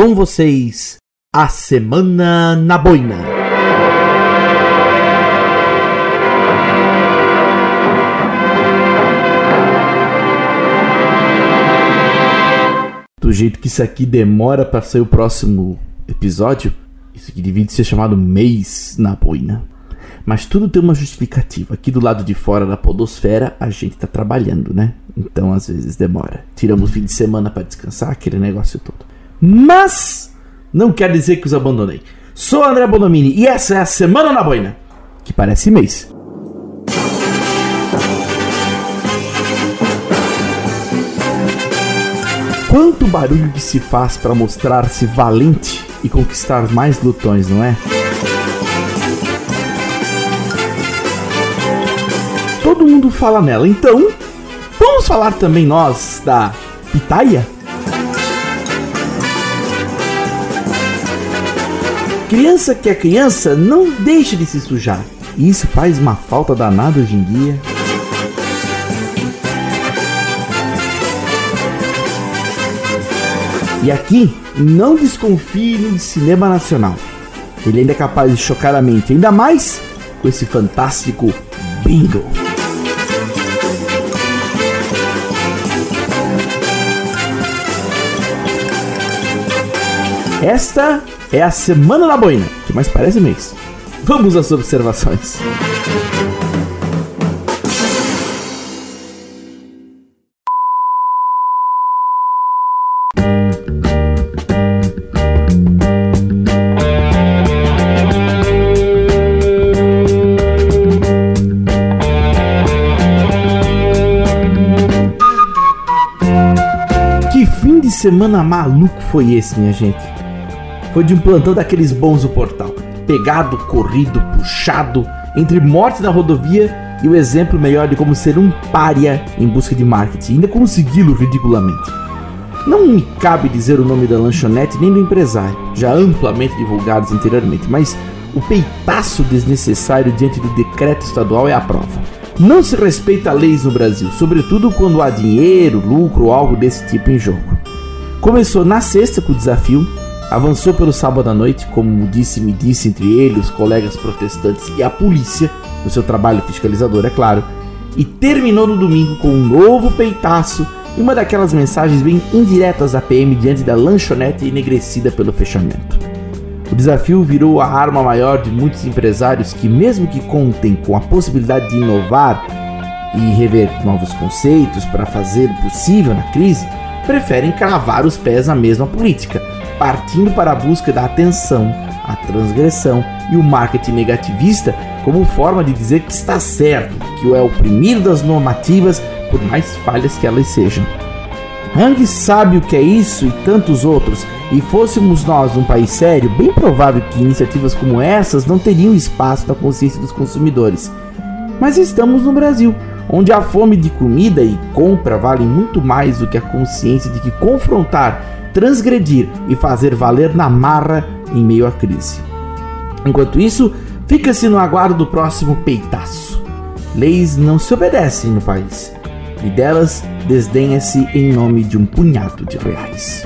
Com vocês, a Semana na Boina. Do jeito que isso aqui demora para sair o próximo episódio, isso aqui devia ser chamado mês na boina. Mas tudo tem uma justificativa. Aqui do lado de fora da podosfera, a gente tá trabalhando, né? Então às vezes demora. Tiramos o fim de semana para descansar, aquele negócio todo. Mas não quer dizer que os abandonei. Sou André Bonomini e essa é a Semana na Boina, que parece mês. Quanto barulho que se faz para mostrar-se valente e conquistar mais glutões, não é? Todo mundo fala nela, então vamos falar também nós da pitaia? Criança que é criança não deixa de se sujar. E isso faz uma falta danada hoje em dia. E aqui, não desconfie de cinema nacional. Ele ainda é capaz de chocar a mente, ainda mais com esse fantástico bingo. Esta é a Semana da Boina, que mais parece mês. Vamos às observações. Que fim de semana maluco foi esse, minha gente? Foi de um plantão daqueles bons do portal. Pegado, corrido, puxado, entre morte na rodovia e o exemplo melhor de como ser um pária em busca de marketing, ainda consegui-lo ridiculamente. Não me cabe dizer o nome da lanchonete nem do empresário, já amplamente divulgados anteriormente, mas o peitaço desnecessário diante do decreto estadual é a prova. Não se respeita leis no Brasil, sobretudo quando há dinheiro, lucro ou algo desse tipo em jogo. Começou na sexta com o desafio, Avançou pelo sábado à noite, como disse me disse entre ele, os colegas protestantes e a polícia, no seu trabalho fiscalizador, é claro, e terminou no domingo com um novo peitaço e uma daquelas mensagens bem indiretas da PM diante da lanchonete enegrecida pelo fechamento. O desafio virou a arma maior de muitos empresários que, mesmo que contem com a possibilidade de inovar e rever novos conceitos para fazer possível na crise, preferem cravar os pés na mesma política partindo para a busca da atenção, a transgressão e o marketing negativista como forma de dizer que está certo, que é o primeiro das normativas, por mais falhas que elas sejam. Hang sabe o que é isso e tantos outros, e fôssemos nós um país sério, bem provável que iniciativas como essas não teriam espaço na consciência dos consumidores. Mas estamos no Brasil, onde a fome de comida e compra valem muito mais do que a consciência de que confrontar transgredir e fazer valer na marra em meio à crise. Enquanto isso, fica-se no aguardo do próximo peitaço. Leis não se obedecem no país, e delas desdenha-se em nome de um punhado de reais.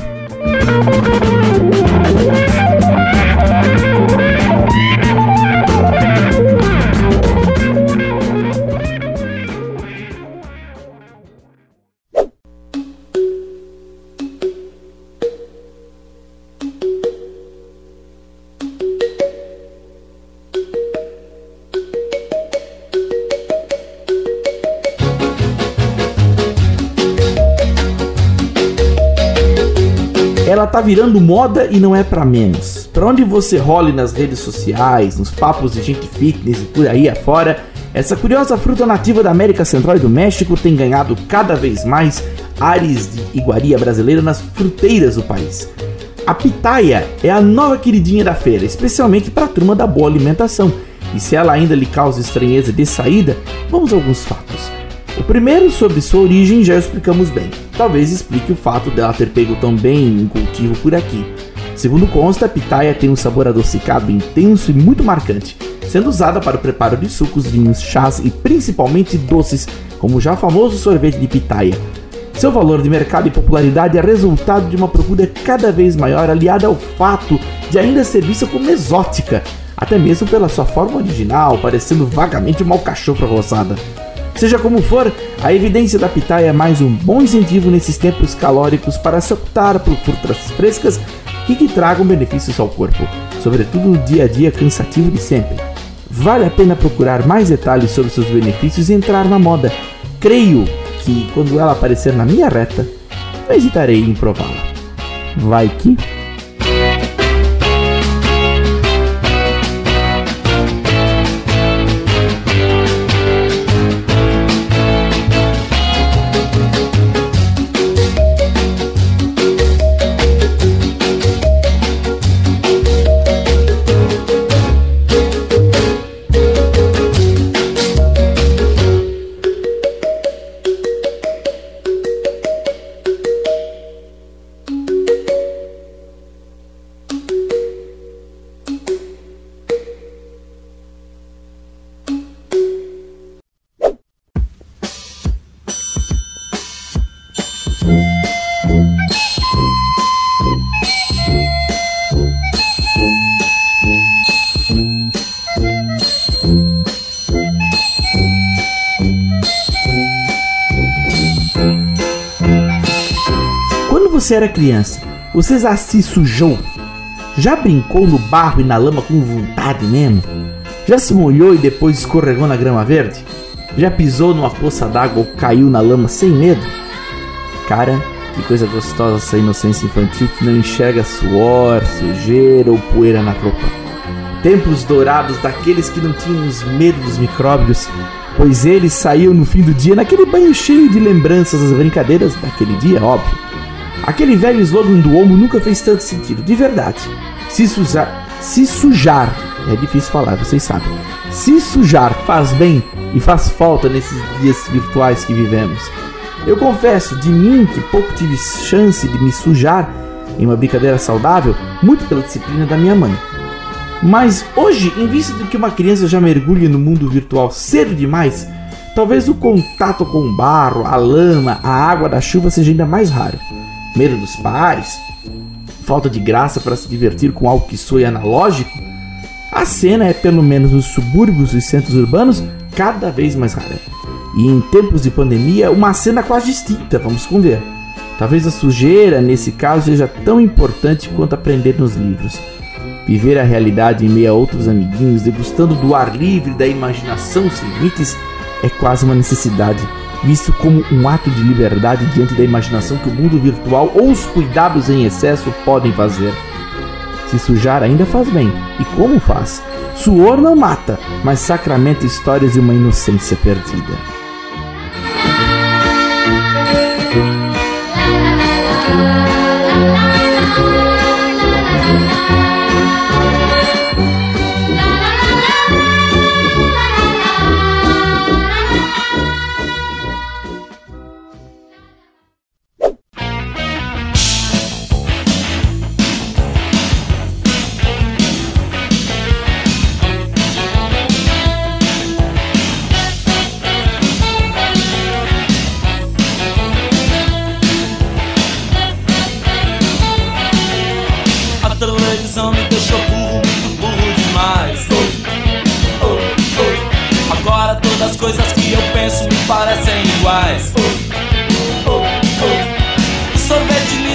Tá virando moda e não é para menos. Para onde você role nas redes sociais, nos papos de gente fitness e por aí afora, essa curiosa fruta nativa da América Central e do México tem ganhado cada vez mais ares de iguaria brasileira nas fruteiras do país. A pitaia é a nova queridinha da feira, especialmente para a turma da boa alimentação. E se ela ainda lhe causa estranheza de saída, vamos a alguns fatos. O primeiro, sobre sua origem, já explicamos bem. Talvez explique o fato dela ter pego tão bem em cultivo por aqui. Segundo consta, a pitaia tem um sabor adocicado intenso e muito marcante, sendo usada para o preparo de sucos, vinhos, chás e principalmente doces, como o já famoso sorvete de pitaia. Seu valor de mercado e popularidade é resultado de uma procura cada vez maior, aliada ao fato de ainda ser vista como exótica, até mesmo pela sua forma original, parecendo vagamente uma alcachofra rosada. Seja como for, a evidência da pitaia é mais um bom incentivo nesses tempos calóricos para se optar por frutas frescas que, que tragam benefícios ao corpo, sobretudo no dia a dia cansativo de sempre. Vale a pena procurar mais detalhes sobre seus benefícios e entrar na moda. Creio que, quando ela aparecer na minha reta, não hesitarei em prová-la. Vai que. Você era criança, você já se sujou? Já brincou no barro e na lama com vontade mesmo? Já se molhou e depois escorregou na grama verde? Já pisou numa poça d'água ou caiu na lama sem medo? Cara, que coisa gostosa essa inocência infantil que não enxerga suor, sujeira ou poeira na roupa. Tempos dourados daqueles que não tinham os medo dos micróbios, pois eles saíam no fim do dia naquele banho cheio de lembranças das brincadeiras daquele dia, óbvio. Aquele velho slogan do Omo nunca fez tanto sentido, de verdade. Se sujar, se sujar, é difícil falar, vocês sabem. Se sujar faz bem e faz falta nesses dias virtuais que vivemos. Eu confesso de mim que pouco tive chance de me sujar em uma brincadeira saudável, muito pela disciplina da minha mãe. Mas hoje, em vista de que uma criança já mergulha no mundo virtual cedo demais, talvez o contato com o barro, a lama, a água da chuva seja ainda mais raro medo dos pais, falta de graça para se divertir com algo que soe analógico, a cena é, pelo menos nos subúrbios e centros urbanos, cada vez mais rara. E em tempos de pandemia, uma cena quase distinta, vamos conver. Talvez a sujeira, nesse caso, seja tão importante quanto aprender nos livros. Viver a realidade em meio a outros amiguinhos, degustando do ar livre da imaginação sem limites, é quase uma necessidade visto como um ato de liberdade diante da imaginação que o mundo virtual ou os cuidados em excesso podem fazer. Se sujar ainda faz bem, e como faz? Suor não mata, mas sacramenta histórias de uma inocência perdida.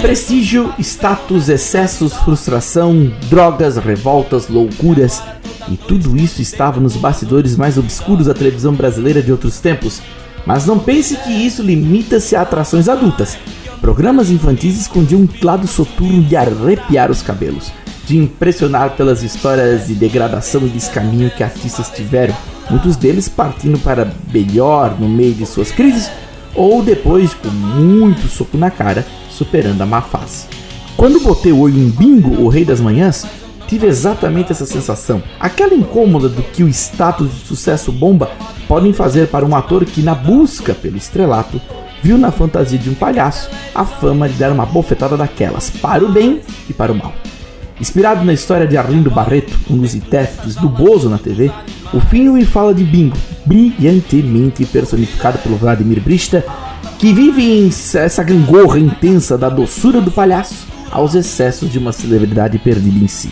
Prestígio, status, excessos, frustração, drogas, revoltas, loucuras e tudo isso estava nos bastidores mais obscuros da televisão brasileira de outros tempos. Mas não pense que isso limita-se a atrações adultas. Programas infantis escondiam um lado soturno de arrepiar os cabelos, de impressionar pelas histórias de degradação e descaminho que artistas tiveram, muitos deles partindo para melhor no meio de suas crises ou depois com muito soco na cara superando a má fase. Quando botei o olho em Bingo, o Rei das Manhãs, tive exatamente essa sensação, aquela incômoda do que o status de sucesso bomba podem fazer para um ator que, na busca pelo estrelato, viu na fantasia de um palhaço a fama de dar uma bofetada daquelas, para o bem e para o mal. Inspirado na história de Arlindo Barreto, um dos intérpretes do Bozo na TV, o filme fala de Bingo, brilhantemente personificado pelo Vladimir Brista, que vive em essa gangorra intensa da doçura do palhaço aos excessos de uma celebridade perdida em si.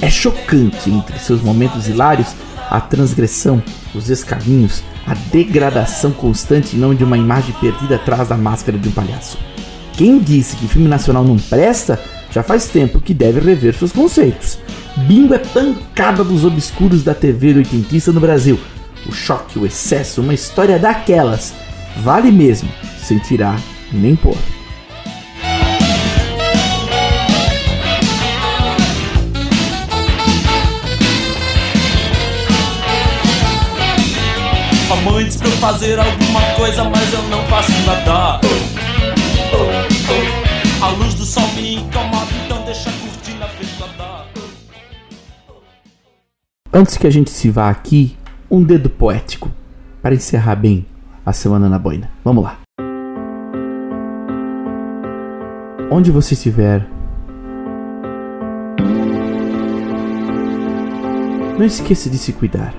É chocante entre seus momentos hilários a transgressão, os descaminhos, a degradação constante e não de uma imagem perdida atrás da máscara de um palhaço. Quem disse que filme nacional não presta, já faz tempo que deve rever seus conceitos. Bingo é pancada dos obscuros da TV do oitentista no Brasil. O choque, o excesso, uma história daquelas. Vale mesmo, sem tirar nem pôr. diz pra eu fazer alguma coisa, mas eu não faço nada. A luz do sol me incomoda, Antes que a gente se vá aqui, um dedo poético para encerrar bem a semana na boina. Vamos lá. Onde você estiver, não esqueça de se cuidar.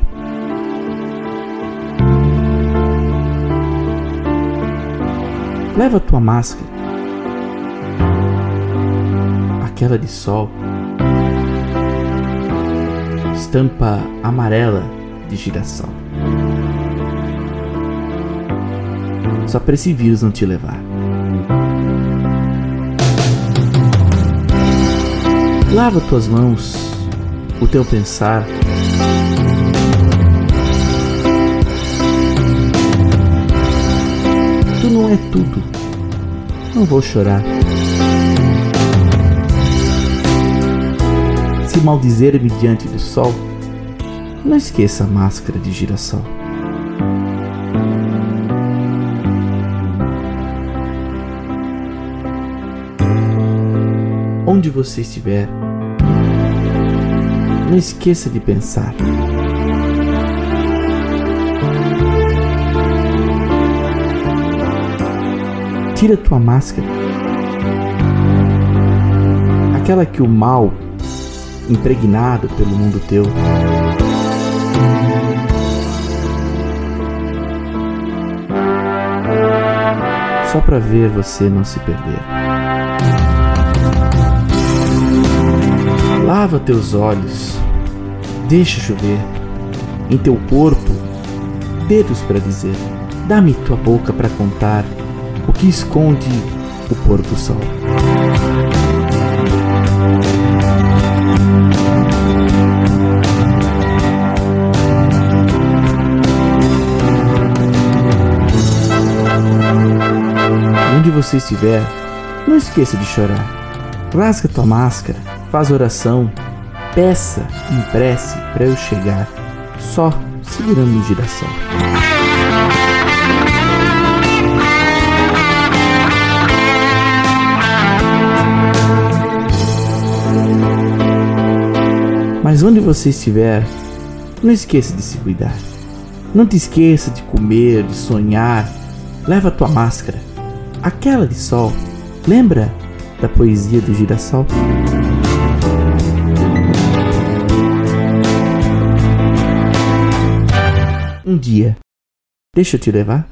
Leva tua máscara, aquela de sol, estampa amarela de girassol. Só para esse vírus não te levar. Lava tuas mãos, o teu pensar. Tu não é tudo. Não vou chorar. Se maldizer-me diante do sol, não esqueça a máscara de girassol. Onde você estiver, não esqueça de pensar. Tira tua máscara. Aquela que o mal, impregnado pelo mundo teu, só para ver você não se perder. Lava teus olhos, deixa chover em teu corpo, dedos para dizer, dá-me tua boca para contar o que esconde o pôr do sol. Você estiver, não esqueça de chorar. Rasga tua máscara, faz oração, peça em prece para eu chegar, só segurando o girassol. Mas onde você estiver, não esqueça de se cuidar. Não te esqueça de comer, de sonhar. Leva tua máscara, aquela de sol. Lembra da poesia do girassol? Um dia, deixa eu te levar.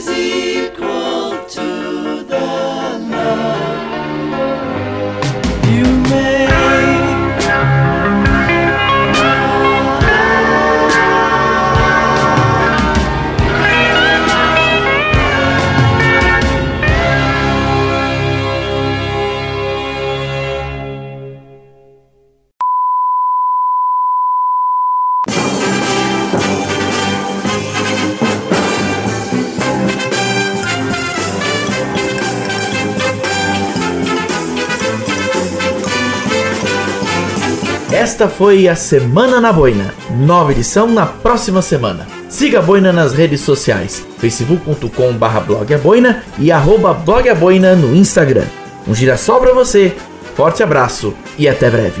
busy. Esta foi a Semana na Boina. Nova edição na próxima semana. Siga a Boina nas redes sociais, facebook.com.br blogaboina e arroba blogaboina no Instagram. Um girassol para você, forte abraço e até breve.